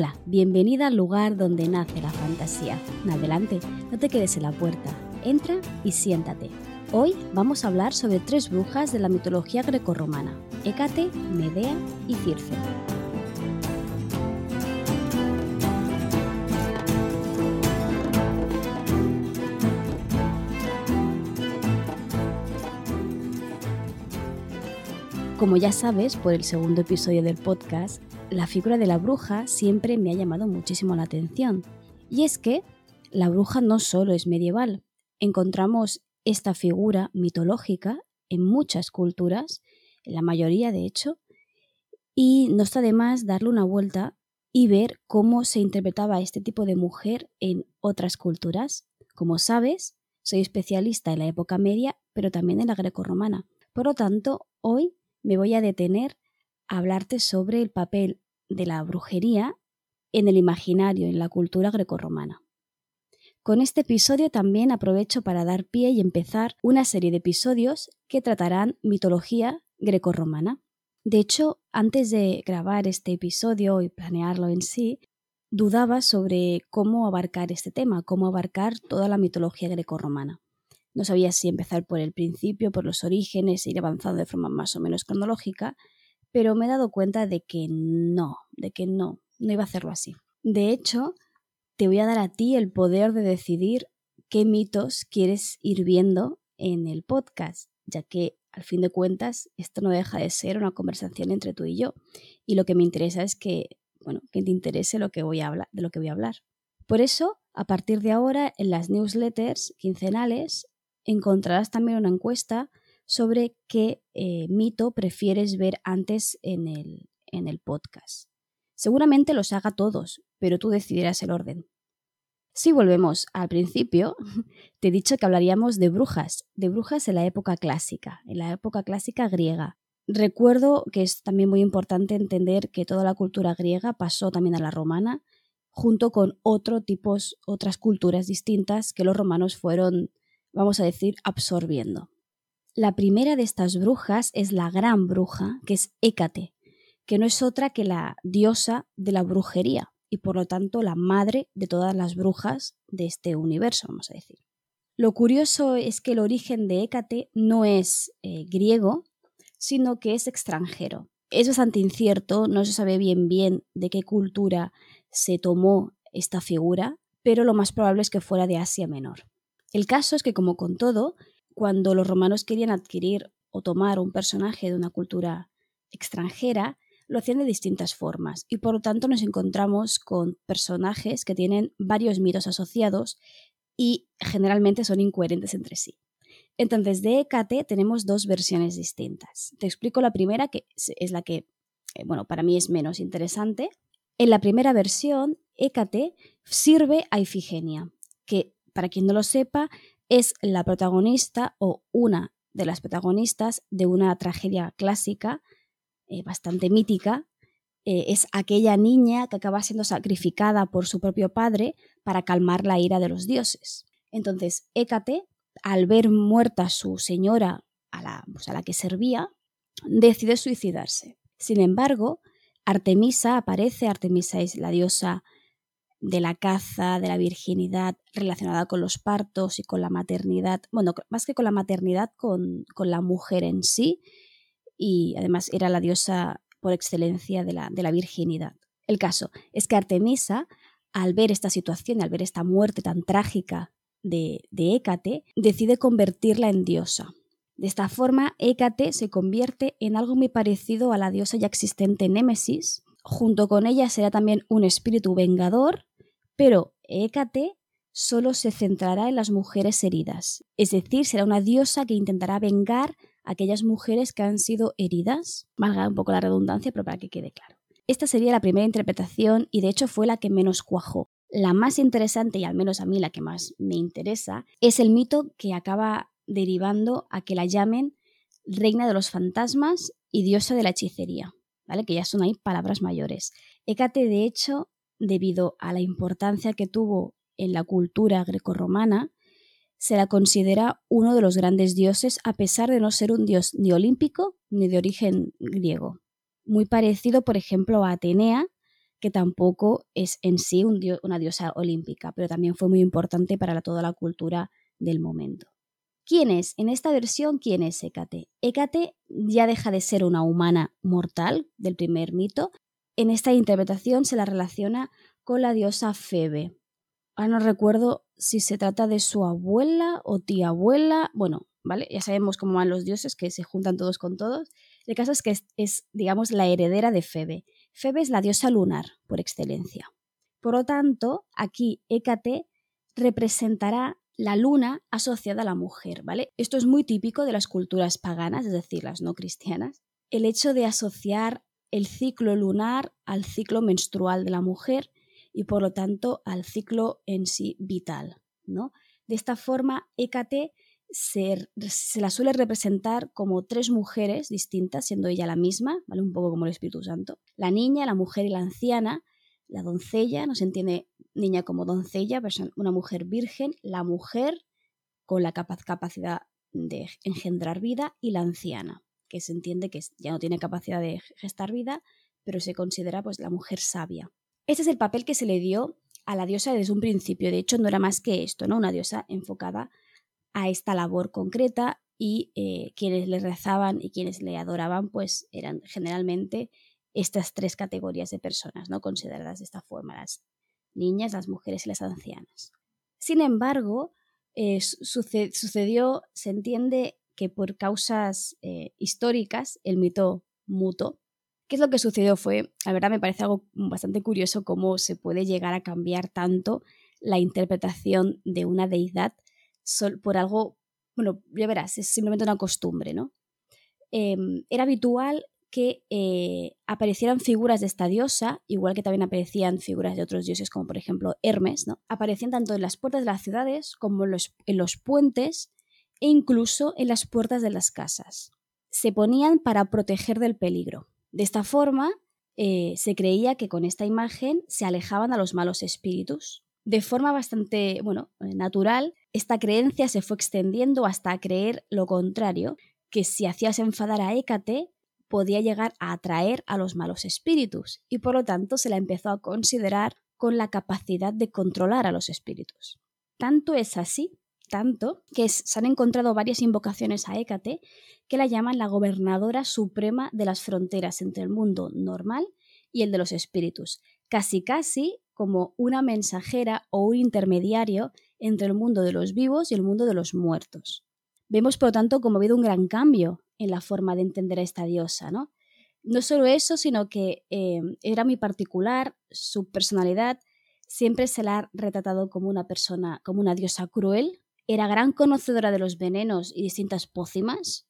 Hola, bienvenida al lugar donde nace la fantasía. Adelante, no te quedes en la puerta. Entra y siéntate. Hoy vamos a hablar sobre tres brujas de la mitología grecorromana: Hécate, Medea y Circe. Como ya sabes por el segundo episodio del podcast, la figura de la bruja siempre me ha llamado muchísimo la atención. Y es que la bruja no solo es medieval, encontramos esta figura mitológica en muchas culturas, en la mayoría de hecho, y no está de más darle una vuelta y ver cómo se interpretaba este tipo de mujer en otras culturas. Como sabes, soy especialista en la época media, pero también en la grecorromana. Por lo tanto, hoy me voy a detener a hablarte sobre el papel de la brujería en el imaginario, en la cultura grecorromana. Con este episodio también aprovecho para dar pie y empezar una serie de episodios que tratarán mitología grecorromana. De hecho, antes de grabar este episodio y planearlo en sí, dudaba sobre cómo abarcar este tema, cómo abarcar toda la mitología grecorromana. No sabía si empezar por el principio, por los orígenes, ir avanzando de forma más o menos cronológica, pero me he dado cuenta de que no, de que no, no iba a hacerlo así. De hecho, te voy a dar a ti el poder de decidir qué mitos quieres ir viendo en el podcast, ya que al fin de cuentas esto no deja de ser una conversación entre tú y yo, y lo que me interesa es que, bueno, que te interese lo que voy a hablar, de lo que voy a hablar. Por eso, a partir de ahora, en las newsletters quincenales encontrarás también una encuesta sobre qué eh, mito prefieres ver antes en el, en el podcast. Seguramente los haga todos, pero tú decidirás el orden. Si volvemos al principio, te he dicho que hablaríamos de brujas, de brujas en la época clásica, en la época clásica griega. Recuerdo que es también muy importante entender que toda la cultura griega pasó también a la romana, junto con otros tipos, otras culturas distintas que los romanos fueron vamos a decir, absorbiendo. La primera de estas brujas es la gran bruja, que es Hécate, que no es otra que la diosa de la brujería y por lo tanto la madre de todas las brujas de este universo, vamos a decir. Lo curioso es que el origen de Hécate no es eh, griego, sino que es extranjero. Es bastante incierto, no se sabe bien bien de qué cultura se tomó esta figura, pero lo más probable es que fuera de Asia Menor. El caso es que, como con todo, cuando los romanos querían adquirir o tomar un personaje de una cultura extranjera, lo hacían de distintas formas y por lo tanto nos encontramos con personajes que tienen varios mitos asociados y generalmente son incoherentes entre sí. Entonces, de Hécate tenemos dos versiones distintas. Te explico la primera, que es la que, eh, bueno, para mí es menos interesante. En la primera versión, Hécate sirve a Ifigenia, que para quien no lo sepa, es la protagonista o una de las protagonistas de una tragedia clásica eh, bastante mítica. Eh, es aquella niña que acaba siendo sacrificada por su propio padre para calmar la ira de los dioses. Entonces, Hécate, al ver muerta su señora a la, pues, a la que servía, decide suicidarse. Sin embargo, Artemisa aparece, Artemisa es la diosa de la caza, de la virginidad relacionada con los partos y con la maternidad, bueno, más que con la maternidad, con, la mujer en sí, y además era la diosa por excelencia de la, de la virginidad. El caso es que Artemisa, al ver esta situación, al ver esta muerte tan trágica de, de Hécate, decide convertirla en diosa. De esta forma, Hécate se convierte en algo muy parecido a la diosa ya existente Némesis. Junto con ella será también un espíritu vengador pero Hécate solo se centrará en las mujeres heridas, es decir, será una diosa que intentará vengar a aquellas mujeres que han sido heridas, valga un poco la redundancia, pero para que quede claro. Esta sería la primera interpretación y de hecho fue la que menos cuajó. La más interesante, y al menos a mí la que más me interesa, es el mito que acaba derivando a que la llamen reina de los fantasmas y diosa de la hechicería, ¿vale? Que ya son ahí palabras mayores. Hécate, de hecho, debido a la importancia que tuvo en la cultura grecorromana, se la considera uno de los grandes dioses a pesar de no ser un dios ni olímpico ni de origen griego. Muy parecido, por ejemplo, a Atenea, que tampoco es en sí una diosa olímpica, pero también fue muy importante para toda la cultura del momento. ¿Quién es? En esta versión, ¿quién es Hécate? Hécate ya deja de ser una humana mortal del primer mito. En esta interpretación se la relaciona con la diosa Febe. Ahora no recuerdo si se trata de su abuela o tía abuela. Bueno, ¿vale? Ya sabemos cómo van los dioses, que se juntan todos con todos. El caso es que es, digamos, la heredera de Febe. Febe es la diosa lunar, por excelencia. Por lo tanto, aquí Hécate representará la luna asociada a la mujer, ¿vale? Esto es muy típico de las culturas paganas, es decir, las no cristianas. El hecho de asociar el ciclo lunar al ciclo menstrual de la mujer y por lo tanto al ciclo en sí vital, ¿no? De esta forma, Hécate se, la suele representar como tres mujeres distintas, siendo ella la misma, ¿vale? Un poco como el Espíritu Santo. La niña, la mujer y la anciana, la doncella, no se entiende niña como doncella, una mujer virgen, la mujer con la capacidad de engendrar vida y la anciana, que se entiende que ya no tiene capacidad de gestar vida, pero se considera pues la mujer sabia. Este es el papel que se le dio a la diosa desde un principio. De hecho, no era más que esto, ¿no? Una diosa enfocada a esta labor concreta y eh, quienes le rezaban y quienes le adoraban pues eran generalmente estas tres categorías de personas, ¿no? consideradas de esta forma, las niñas, las mujeres y las ancianas. Sin embargo, eh, sucedió, se entiende que por causas eh, históricas, el mito muto. ¿Qué es lo que sucedió? Fue, la verdad me parece algo bastante curioso cómo se puede llegar a cambiar tanto la interpretación de una deidad por algo, bueno, ya verás, es simplemente una costumbre, ¿no? Em, era habitual que eh, aparecieran figuras de esta diosa, igual que también aparecían figuras de otros dioses, como por ejemplo Hermes, ¿no? Aparecían tanto en las puertas de las ciudades como en los, en los puentes e incluso en las puertas de las casas. Se ponían para proteger del peligro. De esta forma, eh, se creía que con esta imagen se alejaban a los malos espíritus. De forma bastante, bueno, natural, esta creencia se fue extendiendo hasta creer lo contrario, que si hacías enfadar a Hécate, podía llegar a atraer a los malos espíritus, y por lo tanto se la empezó a considerar con la capacidad de controlar a los espíritus. Tanto es así, tanto, que se han encontrado varias invocaciones a Hécate que la llaman la gobernadora suprema de las fronteras entre el mundo normal y el de los espíritus, casi casi como una mensajera o un intermediario entre el mundo de los vivos y el mundo de los muertos. Vemos, por lo tanto, como ha habido un gran cambio en la forma de entender a esta diosa, ¿no? No solo eso, sino que eh, era muy particular, su personalidad siempre se la ha retratado como una persona, como una diosa cruel, era gran conocedora de los venenos y distintas pócimas.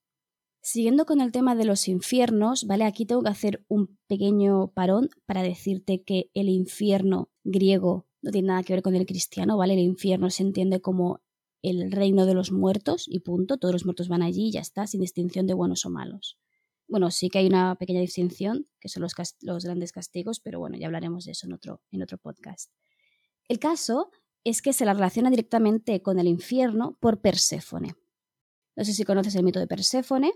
Siguiendo con el tema de los infiernos, ¿vale? Aquí tengo que hacer un pequeño parón para decirte que el infierno griego no tiene nada que ver con el cristiano, ¿vale? El infierno se entiende como el reino de los muertos y punto, todos los muertos van allí y ya está, sin distinción de buenos o malos. Bueno, sí que hay una pequeña distinción, que son los, los grandes castigos, pero bueno, ya hablaremos de eso en otro, en otro podcast. El caso es que se la relaciona directamente con el infierno por Perséfone. No sé si conoces el mito de Perséfone,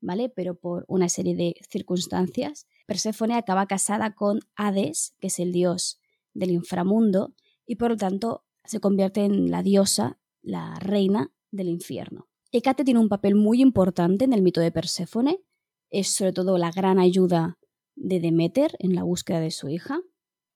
¿vale? Pero por una serie de circunstancias, Perséfone acaba casada con Hades, que es el dios del inframundo y por lo tanto se convierte en la diosa, la reina del infierno. Hécate tiene un papel muy importante en el mito de Perséfone, es sobre todo la gran ayuda de Demeter en la búsqueda de su hija.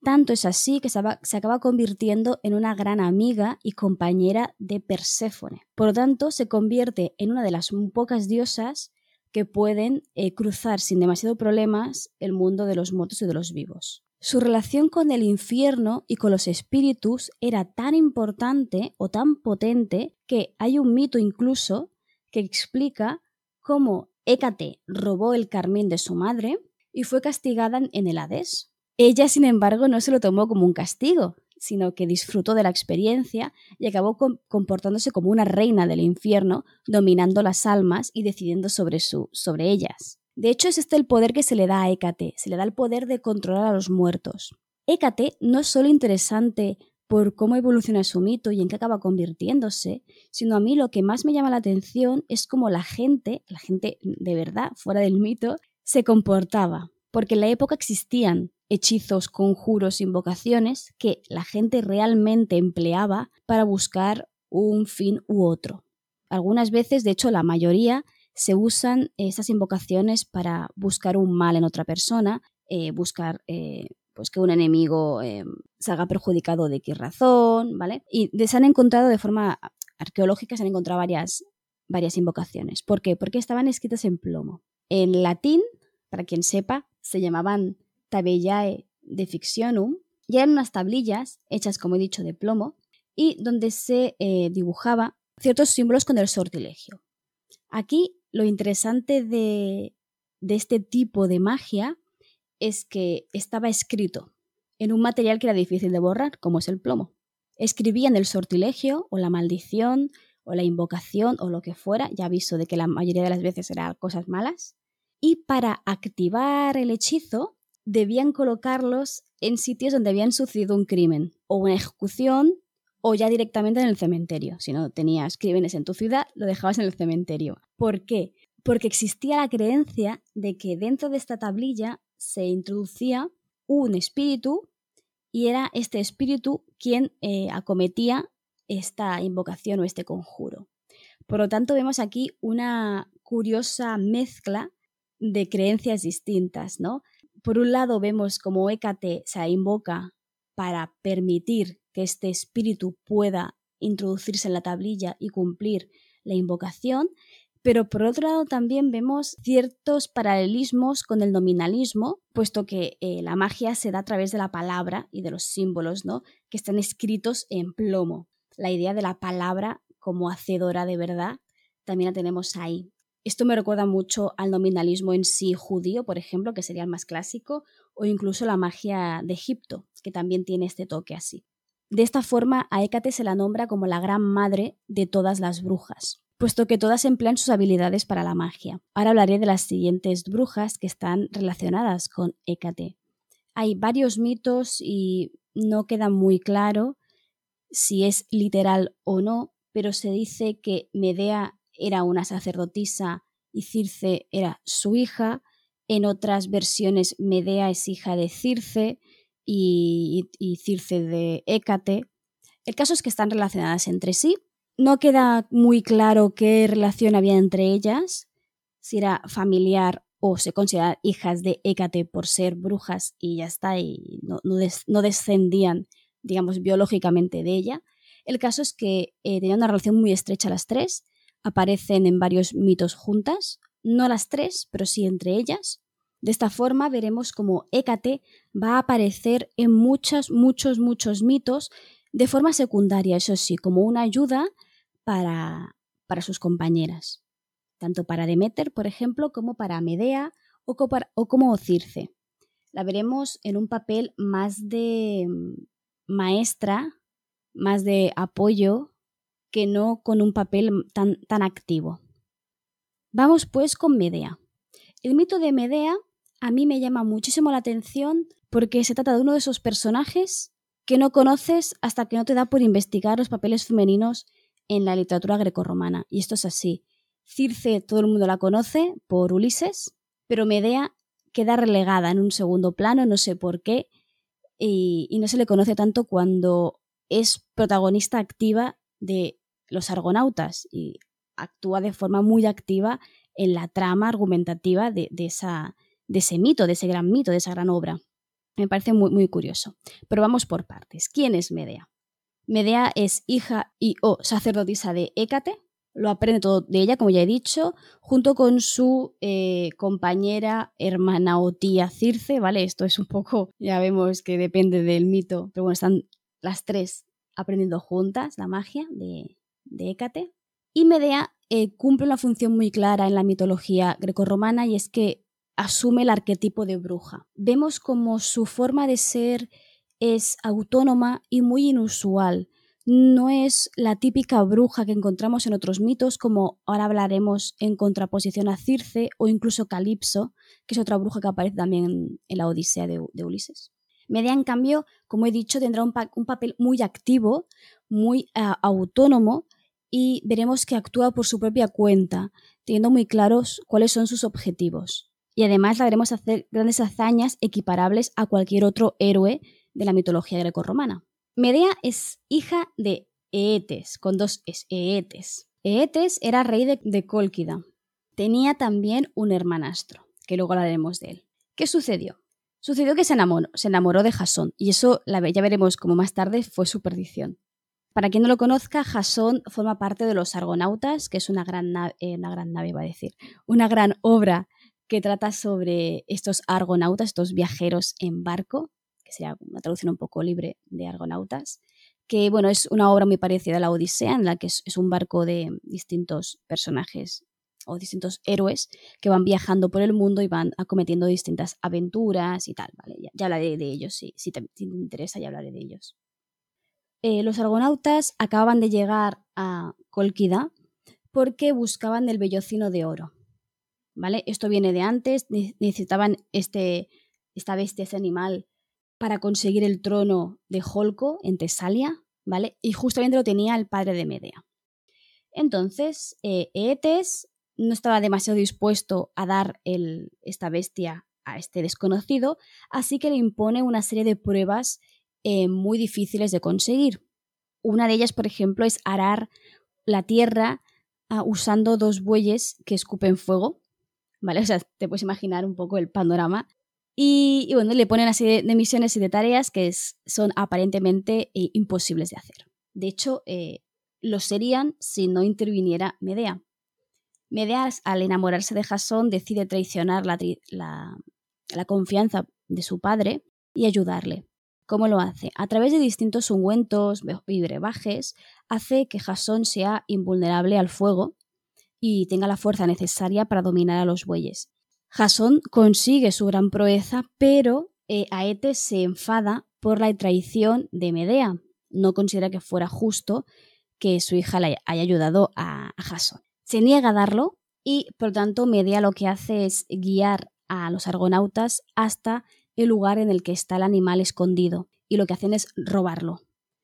Tanto es así que se, acaba convirtiendo en una gran amiga y compañera de Perséfone. Por lo tanto, se convierte en una de las pocas diosas que pueden eh, cruzar sin demasiado problemas el mundo de los muertos y de los vivos. Su relación con el infierno y con los espíritus era tan importante o tan potente que hay un mito incluso que explica cómo Hécate robó el carmín de su madre y fue castigada en el Hades. Ella, sin embargo, no se lo tomó como un castigo, sino que disfrutó de la experiencia y acabó comportándose como una reina del infierno, dominando las almas y decidiendo sobre, su, sobre ellas. De hecho, es este el poder que se le da a Hécate, se le da el poder de controlar a los muertos. Hécate no es solo interesante por cómo evoluciona su mito y en qué acaba convirtiéndose, sino a mí lo que más me llama la atención es cómo la gente, la gente de verdad, fuera del mito, se comportaba, porque en la época existían hechizos, conjuros, invocaciones que la gente realmente empleaba para buscar un fin u otro. Algunas veces, de hecho la mayoría, se usan estas invocaciones para buscar un mal en otra persona, eh, buscar eh, pues que un enemigo eh, salga perjudicado de qué razón, ¿vale? Y se han encontrado de forma arqueológica, se han encontrado varias, varias invocaciones. ¿Por qué? Porque estaban escritas en plomo. En latín, para quien sepa, se llamaban tabellae de fictionum y eran unas tablillas hechas, como he dicho, de plomo y donde se dibujaba ciertos símbolos con el sortilegio. Aquí lo interesante de, este tipo de magia es que estaba escrito en un material que era difícil de borrar, como es el plomo. Escribían el sortilegio o la maldición o la invocación o lo que fuera, ya aviso de que la mayoría de las veces eran cosas malas, y para activar el hechizo debían colocarlos en sitios donde habían sucedido un crimen o una ejecución o ya directamente en el cementerio. Si no tenías crímenes en tu ciudad, lo dejabas en el cementerio. ¿Por qué? Porque existía la creencia de que dentro de esta tablilla se introducía un espíritu y era este espíritu quien eh, acometía esta invocación o este conjuro. Por lo tanto, vemos aquí una curiosa mezcla de creencias distintas, ¿no? Por un lado vemos como Hécate se invoca para permitir que este espíritu pueda introducirse en la tablilla y cumplir la invocación, pero por otro lado también vemos ciertos paralelismos con el nominalismo, puesto que eh, la magia se da a través de la palabra y de los símbolos, ¿no? que están escritos en plomo. La idea de la palabra como hacedora de verdad también la tenemos ahí. Esto me recuerda mucho al nominalismo en sí judío, por ejemplo, que sería el más clásico, o incluso la magia de Egipto, que también tiene este toque así. De esta forma, a Hécate se la nombra como la gran madre de todas las brujas, puesto que todas emplean sus habilidades para la magia. Ahora hablaré de las siguientes brujas que están relacionadas con Hécate. Hay varios mitos y no queda muy claro si es literal o no, pero se dice que Medea era una sacerdotisa y Circe era su hija. En otras versiones, Medea es hija de Circe y, Circe de Hécate. El caso es que están relacionadas entre sí. No queda muy claro qué relación había entre ellas, si era familiar o se consideraban hijas de Hécate por ser brujas y ya está, y no, descendían, digamos, biológicamente de ella. El caso es que eh, tenían una relación muy estrecha las tres, aparecen en varios mitos juntas, no las tres, pero sí entre ellas. De esta forma veremos cómo Hécate va a aparecer en muchos, muchos, muchos mitos de forma secundaria, eso sí, como una ayuda para, para sus compañeras, tanto para Demeter, por ejemplo, como para Medea o, o como Circe. La veremos en un papel más de mm, maestra, más de apoyo, que no con un papel tan, tan activo. Vamos pues con Medea. El mito de Medea a mí me llama muchísimo la atención porque se trata de uno de esos personajes que no conoces hasta que no te da por investigar los papeles femeninos en la literatura grecorromana. Y esto es así. Circe todo el mundo la conoce por Ulises, pero Medea queda relegada en un segundo plano, no sé por qué, y, y no se le conoce tanto cuando es protagonista activa de los argonautas y actúa de forma muy activa en la trama argumentativa de, de esa, de ese mito, de ese gran mito, de esa gran obra. Me parece muy, muy curioso. Pero vamos por partes. ¿Quién es Medea? Medea es hija y o sacerdotisa de Hécate, lo aprende todo de ella, como ya he dicho, junto con su eh, compañera, hermana o tía Circe, ¿vale? Esto es un poco, ya vemos que depende del mito, pero bueno, están las tres aprendiendo juntas la magia de, de Hécate. Y Medea eh, cumple una función muy clara en la mitología grecorromana y es que asume el arquetipo de bruja. Vemos como su forma de ser es autónoma y muy inusual. No es la típica bruja que encontramos en otros mitos, como ahora hablaremos en contraposición a Circe o incluso Calipso, que es otra bruja que aparece también en la Odisea de, Ulises. Medea, en cambio, como he dicho, tendrá un, papel muy activo, muy eh, autónomo, y veremos que actúa por su propia cuenta, teniendo muy claros cuáles son sus objetivos y además la veremos hacer grandes hazañas equiparables a cualquier otro héroe de la mitología grecorromana. Medea es hija de Eetes, con dos es, Eetes. Eetes era rey de, de Cólquida. Tenía también un hermanastro, que luego hablaremos de él. ¿Qué sucedió? Sucedió que se enamoró, de Jasón, y eso ya veremos como más tarde fue su perdición. Para quien no lo conozca, Jasón forma parte de los Argonautas, que es una gran, nave, eh, una gran nave, a decir, una gran obra que trata sobre estos argonautas, estos viajeros en barco, que sería una traducción un poco libre de argonautas, que bueno, es una obra muy parecida a la Odisea, en la que es, un barco de distintos personajes o distintos héroes que van viajando por el mundo y van acometiendo distintas aventuras y tal, ¿vale? Ya, hablaré de ellos, sí, si te, interesa ya hablaré de ellos. Eh, los argonautas acababan de llegar a Colquida porque buscaban el vellocino de oro. ¿vale? Esto viene de antes, necesitaban este, esta bestia, este animal, para conseguir el trono de Holco en Tesalia, ¿vale? Y justamente lo tenía el padre de Medea. Entonces, eh, Eetes no estaba demasiado dispuesto a dar el, esta bestia a este desconocido, así que le impone una serie de pruebas eh, muy difíciles de conseguir. Una de ellas, por ejemplo, es arar la tierra ah, usando dos bueyes que escupen fuego, ¿vale? O sea, te puedes imaginar un poco el panorama. Y, bueno, le ponen así de, misiones y de tareas que son aparentemente eh, imposibles de hacer. De hecho, eh, lo serían si no interviniera Medea. Medea, al enamorarse de Jasón, decide traicionar la, la confianza de su padre y ayudarle. ¿Cómo lo hace? A través de distintos ungüentos y brebajes, hace que Jasón sea invulnerable al fuego y tenga la fuerza necesaria para dominar a los bueyes. Jasón consigue su gran proeza, pero eh, Aetes se enfada por la traición de Medea. No considera que fuera justo que su hija le haya ayudado a, a Jasón. Se niega a darlo y, por lo tanto, Medea lo que hace es guiar a los argonautas hasta el lugar en el que está el animal escondido y lo que hacen es robarlo.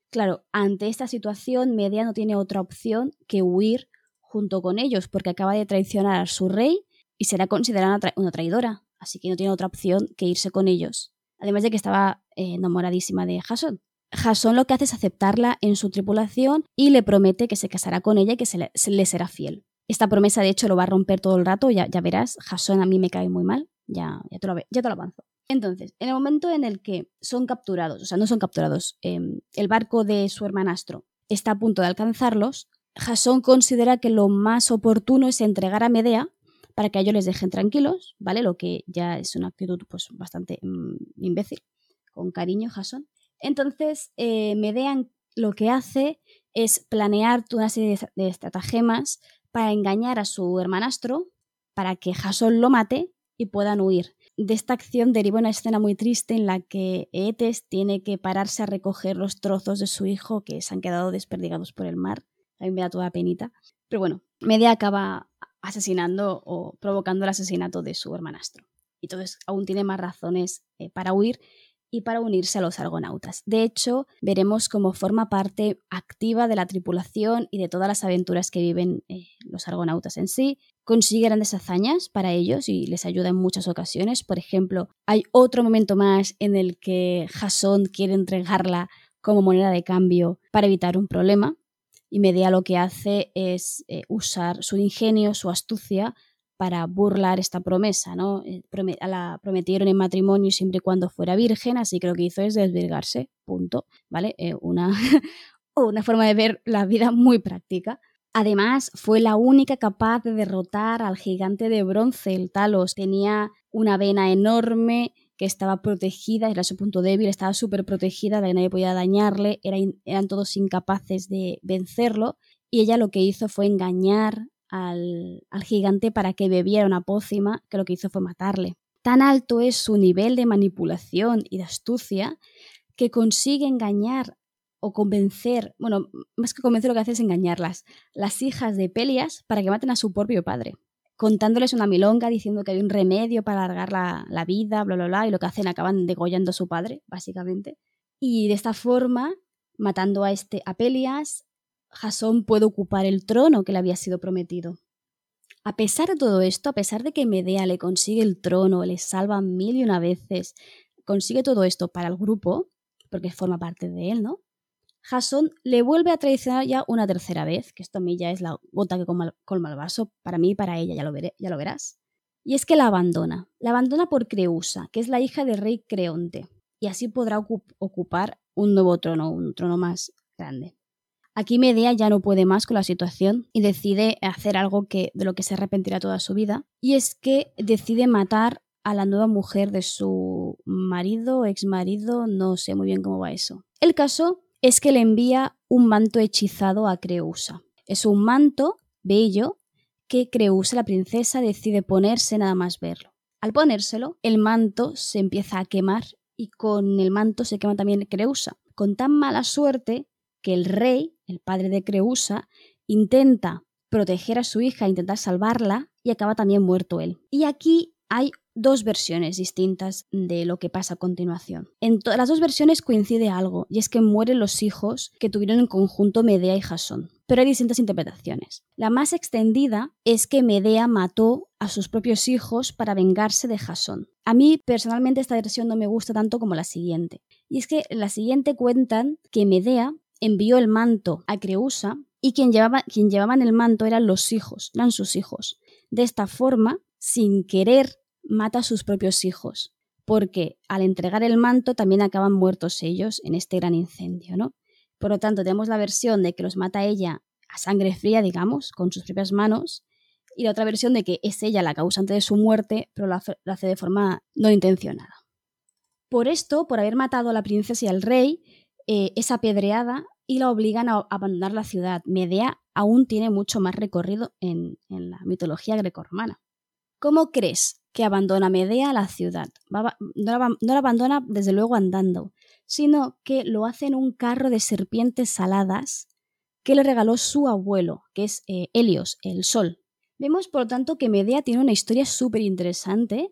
Claro, ante esta situación, Medea no tiene otra opción que huir junto con ellos porque acaba de traicionar a su rey y será considerada una, traidora, así que no tiene otra opción que irse con ellos. Además de que estaba eh, enamoradísima de Jason. Jason lo que hace es aceptarla en su tripulación y le promete que se casará con ella y que se le, será fiel. Esta promesa, de hecho, lo va a romper todo el rato, ya, ya verás. Jason a mí me cae muy mal, ya, ya, te, lo, ya te lo avanzo. Entonces, en el momento en el que son capturados, o sea, no son capturados, em, el barco de su hermanastro está a punto de alcanzarlos, Jasón considera que lo más oportuno es entregar a Medea para que ellos les dejen tranquilos, ¿vale? Lo que ya es una actitud pues bastante mm, imbécil, con cariño Jasón. Entonces, eh, Medea lo que hace es planear una serie de, estratagemas para engañar a su hermanastro, para que Jasón lo mate y puedan huir. De esta acción deriva una escena muy triste en la que Eetes tiene que pararse a recoger los trozos de su hijo que se han quedado desperdigados por el mar a mí me da toda penita. Pero bueno, Medea acaba asesinando o provocando el asesinato de su hermanastro. Y entonces aún tiene más razones eh, para huir y para unirse a los argonautas. De hecho, veremos cómo forma parte activa de la tripulación y de todas las aventuras que viven eh, los argonautas en sí. Consigue grandes hazañas para ellos y les ayuda en muchas ocasiones. Por ejemplo, hay otro momento más en el que Jasón quiere entregarla como moneda de cambio para evitar un problema y Medea lo que hace es eh, usar su ingenio, su astucia para burlar esta promesa, ¿no? Eh, la prometieron en matrimonio siempre y cuando fuera virgen, así que lo que hizo es desvirgarse, punto, ¿vale? Eh, una, una forma de ver la vida muy práctica. Además, fue la única capaz de derrotar al gigante de bronce, el Talos. Tenía una vena enorme, que estaba protegida, era su punto débil, estaba súper protegida, nadie podía dañarle, eran todos incapaces de vencerlo, y ella lo que hizo fue engañar al, al gigante para que bebiera una pócima, que lo que hizo fue matarle. Tan alto es su nivel de manipulación y de astucia que consigue engañar o convencer, bueno, más que convencer lo que hace es engañarlas, las hijas de Pelias para que maten a su propio padre contándoles una milonga diciendo que hay un remedio para alargar la, vida, bla, bla, bla, y lo que hacen acaban degollando a su padre, básicamente. Y de esta forma, matando a este a Pelias, Jasón puede ocupar el trono que le había sido prometido. A pesar de todo esto, a pesar de que Medea le consigue el trono, le salva mil y una veces, consigue todo esto para el grupo, porque forma parte de él, ¿no? Jason le vuelve a traicionar ya una tercera vez, que esto a mí ya es la gota que colma el vaso, para mí y para ella, ya lo, veré, ya lo verás. Y es que la abandona. La abandona por Creusa, que es la hija del rey Creonte, y así podrá ocupar un nuevo trono, un trono más grande. Aquí Medea ya no puede más con la situación y decide hacer algo que, de lo que se arrepentirá toda su vida, y es que decide matar a la nueva mujer de su marido, ex marido, no sé muy bien cómo va eso. El caso es que le envía un manto hechizado a Creusa. Es un manto bello que Creusa, la princesa, decide ponerse nada más verlo. Al ponérselo, el manto se empieza a quemar y con el manto se quema también Creusa, con tan mala suerte que el rey, el padre de Creusa, intenta proteger a su hija, intentar salvarla y acaba también muerto él. Y aquí hay dos versiones distintas de lo que pasa a continuación. En las dos versiones coincide algo, y es que mueren los hijos que tuvieron en conjunto Medea y Jasón. Pero hay distintas interpretaciones. La más extendida es que Medea mató a sus propios hijos para vengarse de Jasón. A mí personalmente esta versión no me gusta tanto como la siguiente. Y es que la siguiente cuentan que Medea envió el manto a Creusa y quien, llevaba, quien llevaban el manto eran los hijos, eran sus hijos. De esta forma, sin querer, mata a sus propios hijos, porque al entregar el manto también acaban muertos ellos en este gran incendio, ¿no? Por lo tanto, tenemos la versión de que los mata ella a sangre fría, digamos, con sus propias manos, y la otra versión de que es ella la causante de su muerte, pero lo hace de forma no intencionada. Por esto, por haber matado a la princesa y al rey, eh, es apedreada y la obligan a abandonar la ciudad. Medea aún tiene mucho más recorrido en, la mitología grecorromana. ¿Cómo crees que abandona Medea la ciudad? no, la, abandona desde luego andando, sino que lo hace en un carro de serpientes saladas que le regaló su abuelo, que es eh, Helios, el sol. Vemos, por lo tanto, que Medea tiene una historia súper interesante,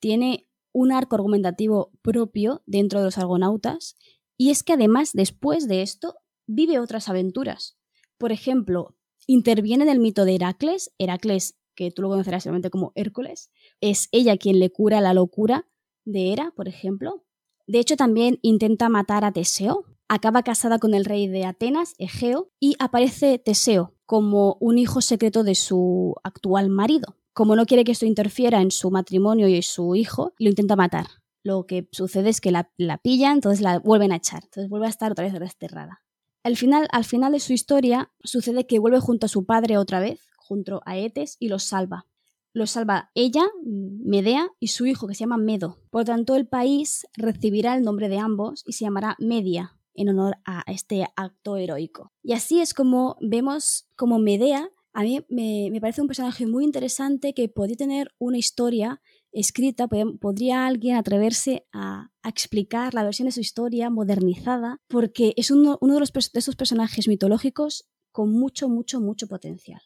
tiene un arco argumentativo propio dentro de los argonautas y es que además, después de esto, vive otras aventuras. Por ejemplo, interviene en el mito de Heracles. Heracles, que tú lo conocerás seguramente como Hércules, es ella quien le cura la locura de Hera, por ejemplo. De hecho, también intenta matar a Teseo. Acaba casada con el rey de Atenas, Egeo, y aparece Teseo como un hijo secreto de su actual marido. Como no quiere que esto interfiera en su matrimonio y su hijo, lo intenta matar lo que sucede es que la, la pillan, entonces la vuelven a echar, entonces vuelve a estar otra vez desterrada. Al final, al final de su historia sucede que vuelve junto a su padre otra vez, junto a Etes, y los salva. Los salva ella, Medea, y su hijo, que se llama Medo. Por lo tanto, el país recibirá el nombre de ambos y se llamará Media, en honor a este acto heroico. Y así es como vemos como Medea, a mí me, me parece un personaje muy interesante que podía tener una historia escrita, podría alguien atreverse a, explicar la versión de su historia modernizada, porque es uno, de, de esos personajes mitológicos con mucho, mucho, mucho potencial.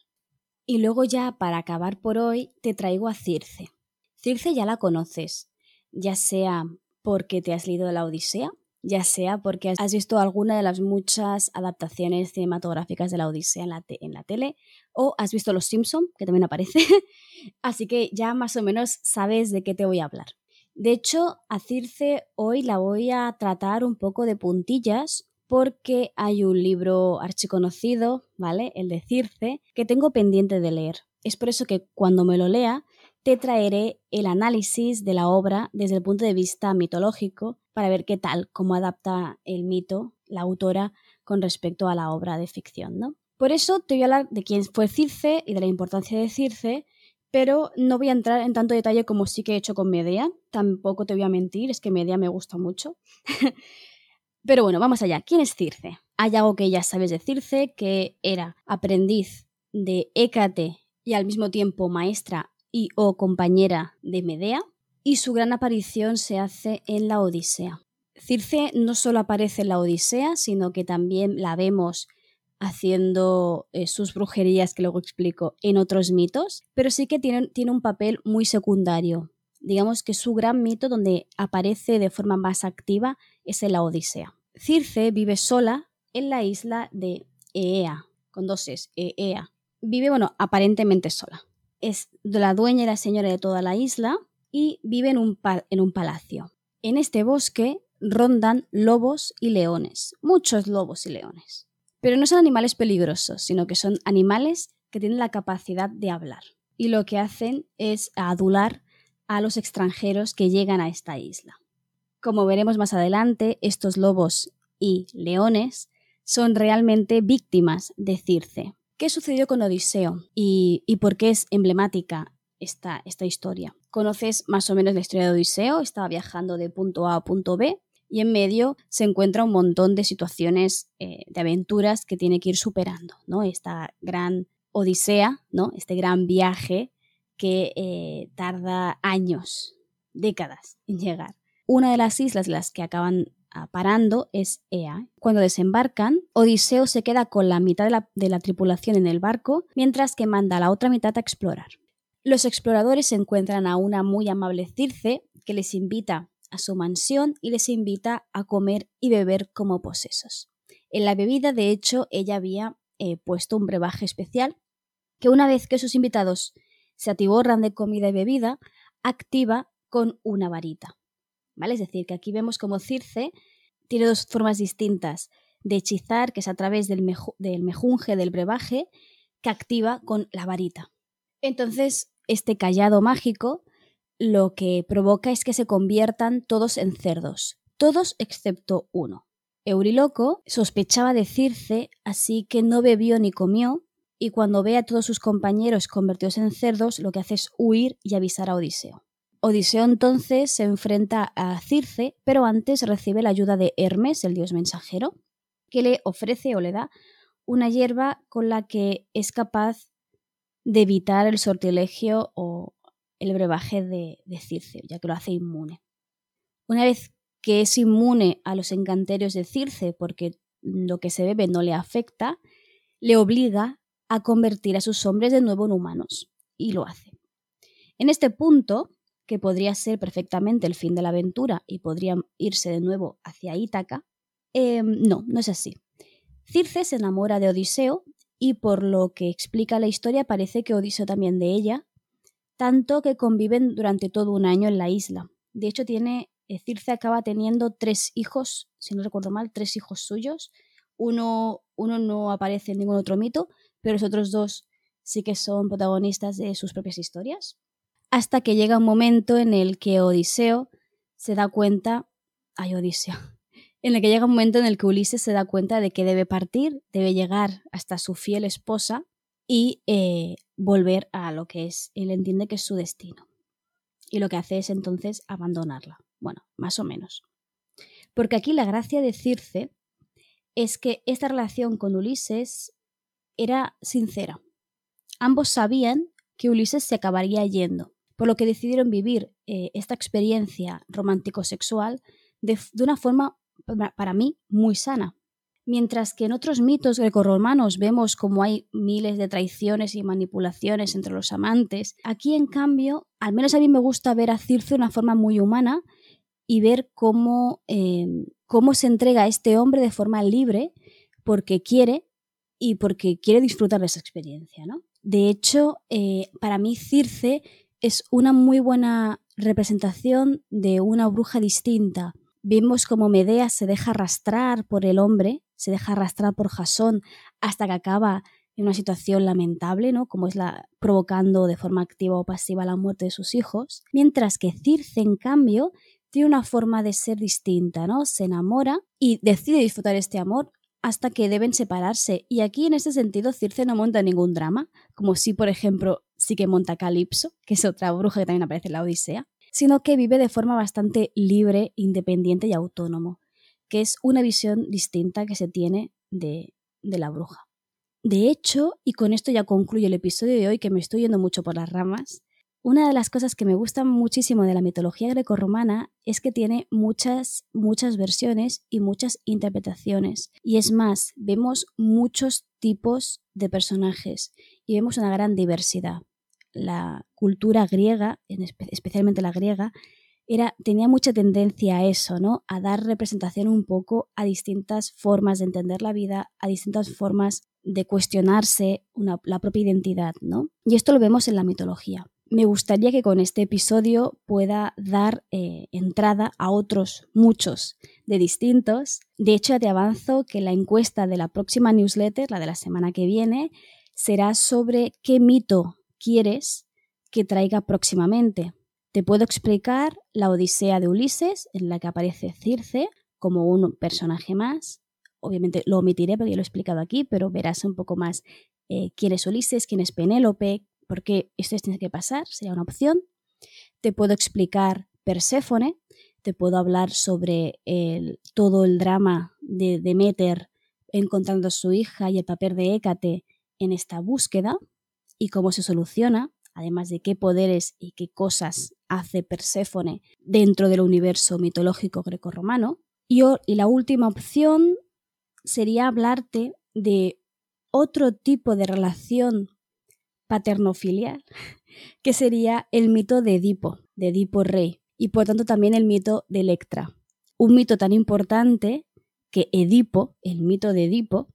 Y luego ya, para acabar por hoy, te traigo a Circe. Circe ya la conoces, ya sea porque te has leído la Odisea, ya sea porque has visto alguna de las muchas adaptaciones cinematográficas de la Odisea en la, en la tele, o has visto Los Simpson, que también aparece, así que ya más o menos sabes de qué te voy a hablar. De hecho, a Circe hoy la voy a tratar un poco de puntillas porque hay un libro archiconocido, ¿vale? El de Circe, que tengo pendiente de leer. Es por eso que cuando me lo lea te traeré el análisis de la obra desde el punto de vista mitológico para ver qué tal, cómo adapta el mito la autora con respecto a la obra de ficción, ¿no? Por eso te voy a hablar de quién fue Circe y de la importancia de Circe, pero no voy a entrar en tanto detalle como sí que he hecho con Medea. Tampoco te voy a mentir, es que Medea me gusta mucho. pero bueno, vamos allá. ¿Quién es Circe? Hay algo que ya sabes de Circe, que era aprendiz de Hécate y al mismo tiempo maestra y o compañera de Medea, y su gran aparición se hace en la Odisea. Circe no solo aparece en la Odisea, sino que también la vemos haciendo eh, sus brujerías, que luego explico, en otros mitos, pero sí que tiene, tiene un papel muy secundario. Digamos que su gran mito donde aparece de forma más activa es en la Odisea. Circe vive sola en la isla de Eea, con dos es, Eea. Vive, bueno, aparentemente sola. Es la dueña y la señora de toda la isla y vive en un, en un palacio. En este bosque rondan lobos y leones, muchos lobos y leones. Pero no son animales peligrosos, sino que son animales que tienen la capacidad de hablar. Y lo que hacen es adular a los extranjeros que llegan a esta isla. Como veremos más adelante, estos lobos y leones son realmente víctimas de Circe. ¿Qué sucedió con Odiseo y, por qué es emblemática esta, esta historia? Conoces más o menos la historia de Odiseo, estaba viajando de punto A a punto B y en medio se encuentra un montón de situaciones eh, de aventuras que tiene que ir superando, ¿no? Esta gran odisea, ¿no? Este gran viaje que eh, tarda años, décadas en llegar. Una de las islas las que acaban parando es Ea. Cuando desembarcan, Odiseo se queda con la mitad de la, tripulación en el barco, mientras que manda a la otra mitad a explorar. Los exploradores encuentran a una muy amable Circe que les invita a su mansión y les invita a comer y beber como posesos. En la bebida, de hecho, ella había eh, puesto un brebaje especial que una vez que sus invitados se atiborran de comida y bebida, activa con una varita. Es decir, que aquí vemos como Circe tiene dos formas distintas de hechizar, que es a través del, del mejunje del brebaje, que activa con la varita. Entonces, este callado mágico lo que provoca es que se conviertan todos en cerdos, todos excepto uno. Euriloco sospechaba de Circe, así que no bebió ni comió, y cuando ve a todos sus compañeros convertidos en cerdos, lo que hace es huir y avisar a Odiseo. Odiseo entonces se enfrenta a Circe, pero antes recibe la ayuda de Hermes, el dios mensajero, que le ofrece o le da una hierba con la que es capaz de evitar el sortilegio o el brebaje de, Circe, ya que lo hace inmune. Una vez que es inmune a los encanterios de Circe porque lo que se bebe no le afecta, le obliga a convertir a sus hombres de nuevo en humanos, y lo hace. En este punto, que podría ser perfectamente el fin de la aventura y podrían irse de nuevo hacia Ítaca, eh, no, no es así. Circe se enamora de Odiseo y por lo que explica la historia parece que Odiseo también de ella, tanto que conviven durante todo un año en la isla. De hecho, tiene, eh, Circe acaba teniendo tres hijos, si no recuerdo mal, tres hijos suyos. Uno, uno no aparece en ningún otro mito, pero los otros dos sí que son protagonistas de sus propias historias. Hasta que llega un momento en el que Odiseo se da cuenta, ay Odiseo, en el que llega un momento en el que Ulises se da cuenta de que debe partir, debe llegar hasta su fiel esposa y eh, volver a lo que es, él entiende que es su destino. Y lo que hace es entonces abandonarla. Bueno, más o menos. Porque aquí la gracia de Circe es que esta relación con Ulises era sincera. Ambos sabían que Ulises se acabaría yendo, por lo que decidieron vivir eh, esta experiencia romántico-sexual de, de una forma, para mí, muy sana. Mientras que en otros mitos grecorromanos vemos como hay miles de traiciones y manipulaciones entre los amantes, aquí en cambio, al menos a mí me gusta ver a Circe de una forma muy humana y ver cómo, em, cómo se entrega a este hombre de forma libre porque quiere y porque quiere disfrutar de esa experiencia. ¿no? De hecho, eh, para mí Circe es una muy buena representación de una bruja distinta. Vemos como Medea se deja arrastrar por el hombre se deja arrastrar por Jasón hasta que acaba en una situación lamentable, ¿no? Como es la provocando de forma activa o pasiva la muerte de sus hijos, mientras que Circe en cambio tiene una forma de ser distinta, ¿no? Se enamora y decide disfrutar este amor hasta que deben separarse. Y aquí en este sentido Circe no monta ningún drama, como si por ejemplo sí que monta Calipso, que es otra bruja que también aparece en la Odisea, sino que vive de forma bastante libre, independiente y autónomo que es una visión distinta que se tiene de, la bruja. De hecho, y con esto ya concluyo el episodio de hoy, que me estoy yendo mucho por las ramas, una de las cosas que me gustan muchísimo de la mitología grecorromana es que tiene muchas, muchas versiones y muchas interpretaciones. Y es más, vemos muchos tipos de personajes y vemos una gran diversidad. La cultura griega, especialmente la griega, era, tenía mucha tendencia a eso, ¿no? A dar representación un poco a distintas formas de entender la vida, a distintas formas de cuestionarse la propia identidad, ¿no? Y esto lo vemos en la mitología. Me gustaría que con este episodio pueda dar eh, entrada a otros muchos de distintos. De hecho, ya te avanzo que la encuesta de la próxima newsletter, la de la semana que viene, será sobre qué mito quieres que traiga próximamente. Te puedo explicar la Odisea de Ulises, en la que aparece Circe como un personaje más. Obviamente lo omitiré porque ya lo he explicado aquí, pero verás un poco más eh, quién es Ulises, quién es Penélope, por qué esto tiene que pasar, sería una opción. Te puedo explicar Perséfone, te puedo hablar sobre todo el drama de Demeter encontrando a su hija y el papel de Hécate en esta búsqueda y cómo se soluciona además de qué poderes y qué cosas hace Perséfone dentro del universo mitológico grecorromano. Y, y la última opción sería hablarte de otro tipo de relación paternofilial, que sería el mito de Edipo, de Edipo rey, y por tanto también el mito de Electra. Un mito tan importante que Edipo, el mito de Edipo,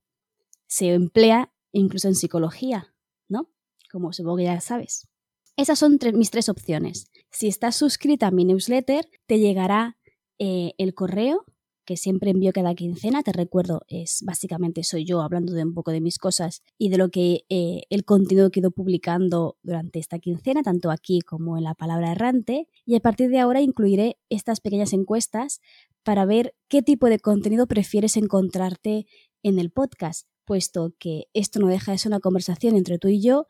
se emplea incluso en psicología, ¿no? Como supongo que ya sabes. Esas son mis tres opciones. Si estás suscrita a mi newsletter, te llegará eh, el correo que siempre envío cada quincena. Te recuerdo, es básicamente soy yo hablando de un poco de mis cosas y de lo que eh, el contenido que he ido publicando durante esta quincena, tanto aquí como en la palabra errante. Y a partir de ahora incluiré estas pequeñas encuestas para ver qué tipo de contenido prefieres encontrarte en el podcast, puesto que esto no deja de ser una conversación entre tú y yo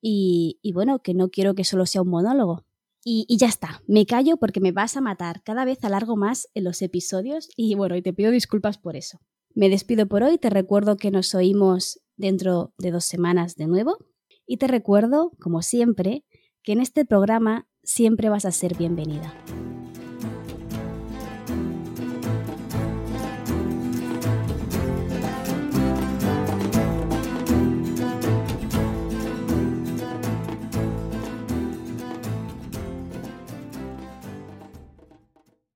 y, bueno, que no quiero que solo sea un monólogo. Y, y, ya está, me callo porque me vas a matar. Cada vez alargo más en los episodios y bueno, y te pido disculpas por eso. Me despido por hoy, te recuerdo que nos oímos dentro de dos semanas de nuevo y te recuerdo, como siempre, que en este programa siempre vas a ser bienvenida.